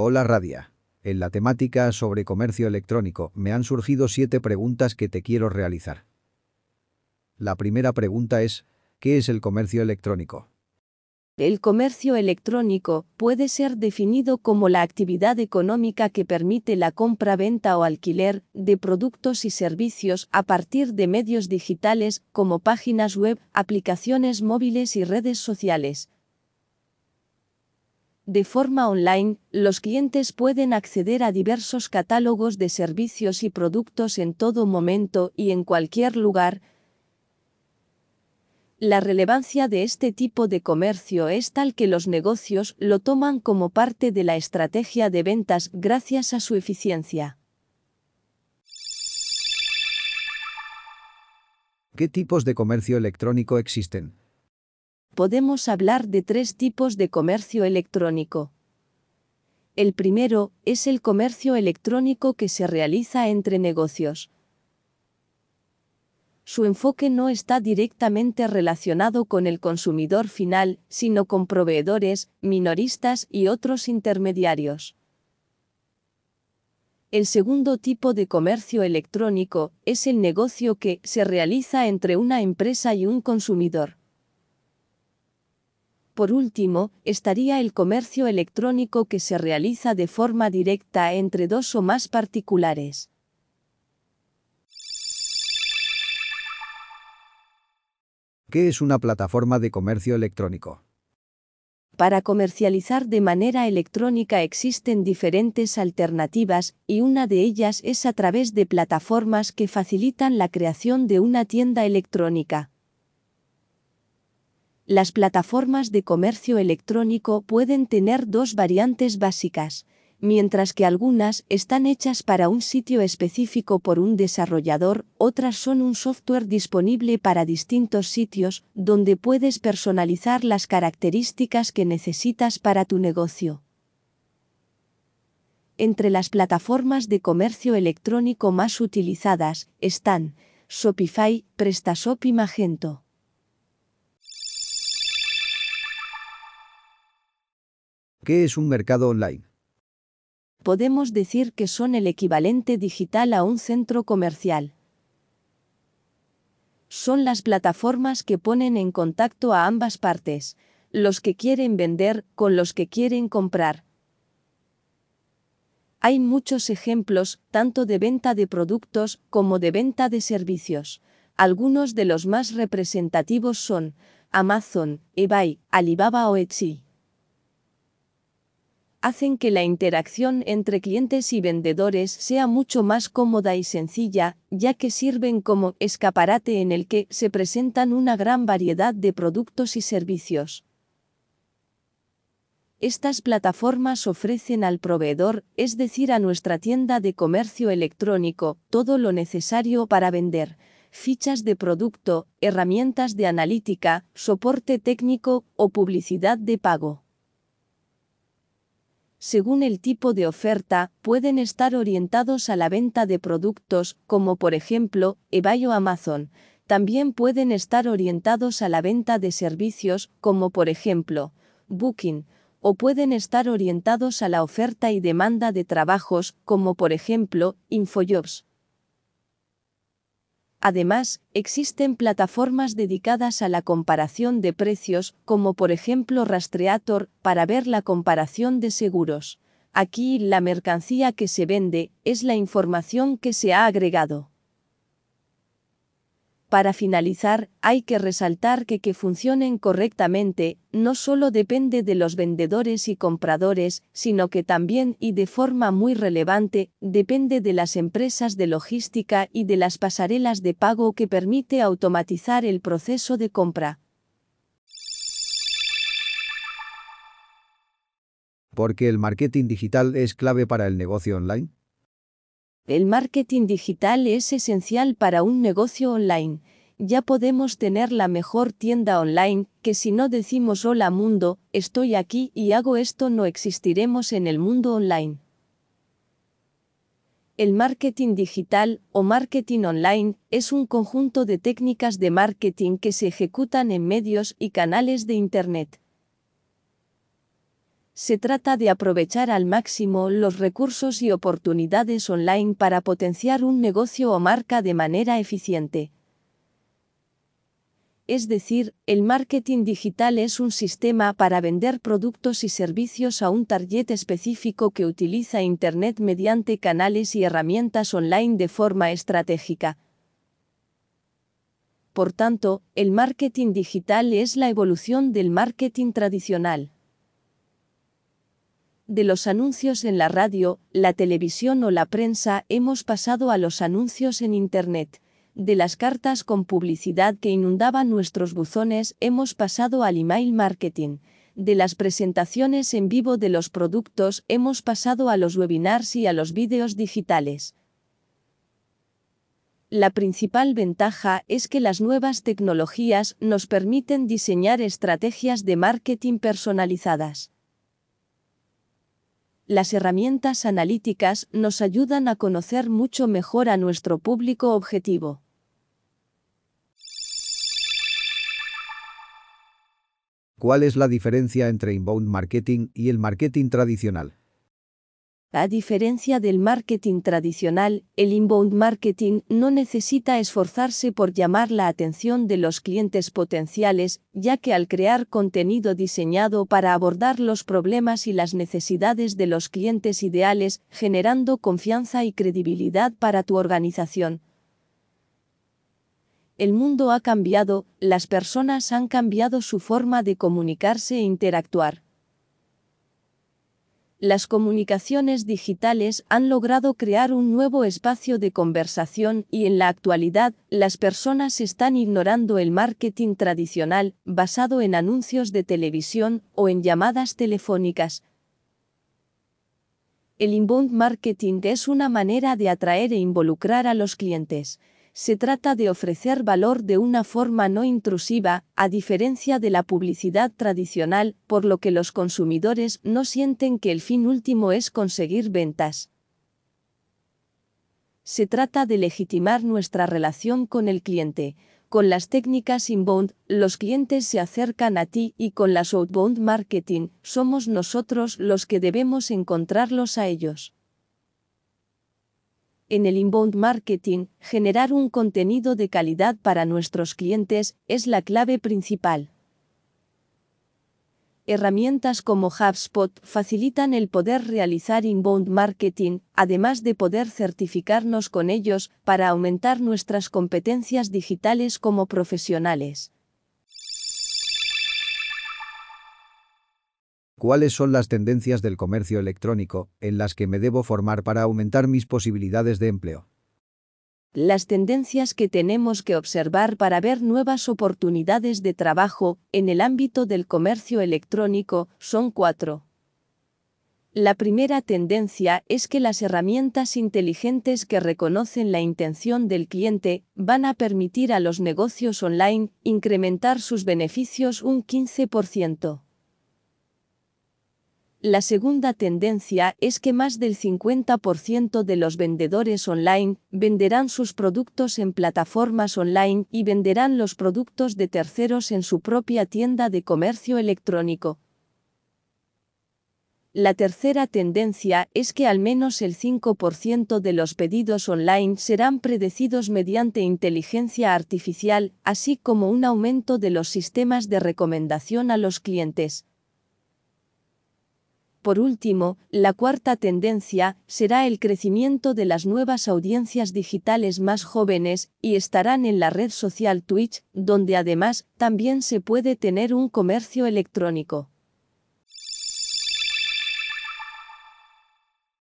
Hola Radia. En la temática sobre comercio electrónico me han surgido siete preguntas que te quiero realizar. La primera pregunta es, ¿qué es el comercio electrónico? El comercio electrónico puede ser definido como la actividad económica que permite la compra, venta o alquiler de productos y servicios a partir de medios digitales como páginas web, aplicaciones móviles y redes sociales. De forma online, los clientes pueden acceder a diversos catálogos de servicios y productos en todo momento y en cualquier lugar, la relevancia de este tipo de comercio es tal que los negocios lo toman como parte de la estrategia de ventas gracias a su eficiencia. ¿Qué tipos de comercio electrónico existen? Podemos hablar de tres tipos de comercio electrónico. El primero es el comercio electrónico que se realiza entre negocios su enfoque no está directamente relacionado con el consumidor final, sino con proveedores, minoristas y otros intermediarios. El segundo tipo de comercio electrónico es el negocio que se realiza entre una empresa y un consumidor. Por último, estaría el comercio electrónico que se realiza de forma directa entre dos o más particulares. ¿Qué es una plataforma de comercio electrónico? Para comercializar de manera electrónica existen diferentes alternativas y una de ellas es a través de plataformas que facilitan la creación de una tienda electrónica. Las plataformas de comercio electrónico pueden tener dos variantes básicas mientras que algunas están hechas para un sitio específico por un desarrollador, otras son un software disponible para distintos sitios, donde puedes personalizar las características que necesitas para tu negocio. Entre las plataformas de comercio electrónico más utilizadas están Shopify, PrestaShop y Magento. ¿Qué es un mercado online? podemos decir que son el equivalente digital a un centro comercial. Son las plataformas que ponen en contacto a ambas partes, los que quieren vender con los que quieren comprar. Hay muchos ejemplos, tanto de venta de productos como de venta de servicios. Algunos de los más representativos son Amazon, eBay, Alibaba o Etsy hacen que la interacción entre clientes y vendedores sea mucho más cómoda y sencilla, ya que sirven como escaparate en el que se presentan una gran variedad de productos y servicios. Estas plataformas ofrecen al proveedor, es decir, a nuestra tienda de comercio electrónico, todo lo necesario para vender, fichas de producto, herramientas de analítica, soporte técnico o publicidad de pago según el tipo de oferta, pueden estar orientados a la venta de productos, como por ejemplo, eBay o Amazon. También pueden estar orientados a la venta de servicios, como por ejemplo, Booking, o pueden estar orientados a la oferta y demanda de trabajos, como por ejemplo, Infojobs. Además, existen plataformas dedicadas a la comparación de precios, como por ejemplo Rastreator, para ver la comparación de seguros. Aquí la mercancía que se vende es la información que se ha agregado. Para finalizar, hay que resaltar que que funcionen correctamente no solo depende de los vendedores y compradores, sino que también y de forma muy relevante depende de las empresas de logística y de las pasarelas de pago que permite automatizar el proceso de compra. ¿Por qué el marketing digital es clave para el negocio online? El marketing digital es esencial para un negocio online. Ya podemos tener la mejor tienda online, que si no decimos hola mundo, estoy aquí y hago esto no existiremos en el mundo online. El marketing digital o marketing online es un conjunto de técnicas de marketing que se ejecutan en medios y canales de Internet. Se trata de aprovechar al máximo los recursos y oportunidades online para potenciar un negocio o marca de manera eficiente. Es decir, el marketing digital es un sistema para vender productos y servicios a un target específico que utiliza Internet mediante canales y herramientas online de forma estratégica. Por tanto, el marketing digital es la evolución del marketing tradicional de los anuncios en la radio, la televisión o la prensa hemos pasado a los anuncios en Internet. De las cartas con publicidad que inundaban nuestros buzones hemos pasado al email marketing. De las presentaciones en vivo de los productos hemos pasado a los webinars y a los vídeos digitales. La principal ventaja es que las nuevas tecnologías nos permiten diseñar estrategias de marketing personalizadas. Las herramientas analíticas nos ayudan a conocer mucho mejor a nuestro público objetivo. ¿Cuál es la diferencia entre inbound marketing y el marketing tradicional? A diferencia del marketing tradicional, el inbound marketing no necesita esforzarse por llamar la atención de los clientes potenciales, ya que al crear contenido diseñado para abordar los problemas y las necesidades de los clientes ideales, generando confianza y credibilidad para tu organización. El mundo ha cambiado, las personas han cambiado su forma de comunicarse e interactuar las comunicaciones digitales han logrado crear un nuevo espacio de conversación y en la actualidad las personas están ignorando el marketing tradicional basado en anuncios de televisión o en llamadas telefónicas. El inbound marketing es una manera de atraer e involucrar a los clientes se trata de ofrecer valor de una forma no intrusiva, a diferencia de la publicidad tradicional, por lo que los consumidores no sienten que el fin último es conseguir ventas. Se trata de legitimar nuestra relación con el cliente. Con las técnicas inbound, los clientes se acercan a ti y con las outbound marketing, somos nosotros los que debemos encontrarlos a ellos en el inbound marketing, generar un contenido de calidad para nuestros clientes es la clave principal. Herramientas como HubSpot facilitan el poder realizar inbound marketing, además de poder certificarnos con ellos para aumentar nuestras competencias digitales como profesionales. ¿Cuáles son las tendencias del comercio electrónico en las que me debo formar para aumentar mis posibilidades de empleo? Las tendencias que tenemos que observar para ver nuevas oportunidades de trabajo en el ámbito del comercio electrónico son cuatro. La primera tendencia es que las herramientas inteligentes que reconocen la intención del cliente van a permitir a los negocios online incrementar sus beneficios un 15%. La segunda tendencia es que más del 50% de los vendedores online venderán sus productos en plataformas online y venderán los productos de terceros en su propia tienda de comercio electrónico. La tercera tendencia es que al menos el 5% de los pedidos online serán predecidos mediante inteligencia artificial, así como un aumento de los sistemas de recomendación a los clientes. Por último, la cuarta tendencia será el crecimiento de las nuevas audiencias digitales más jóvenes y estarán en la red social Twitch, donde además también se puede tener un comercio electrónico.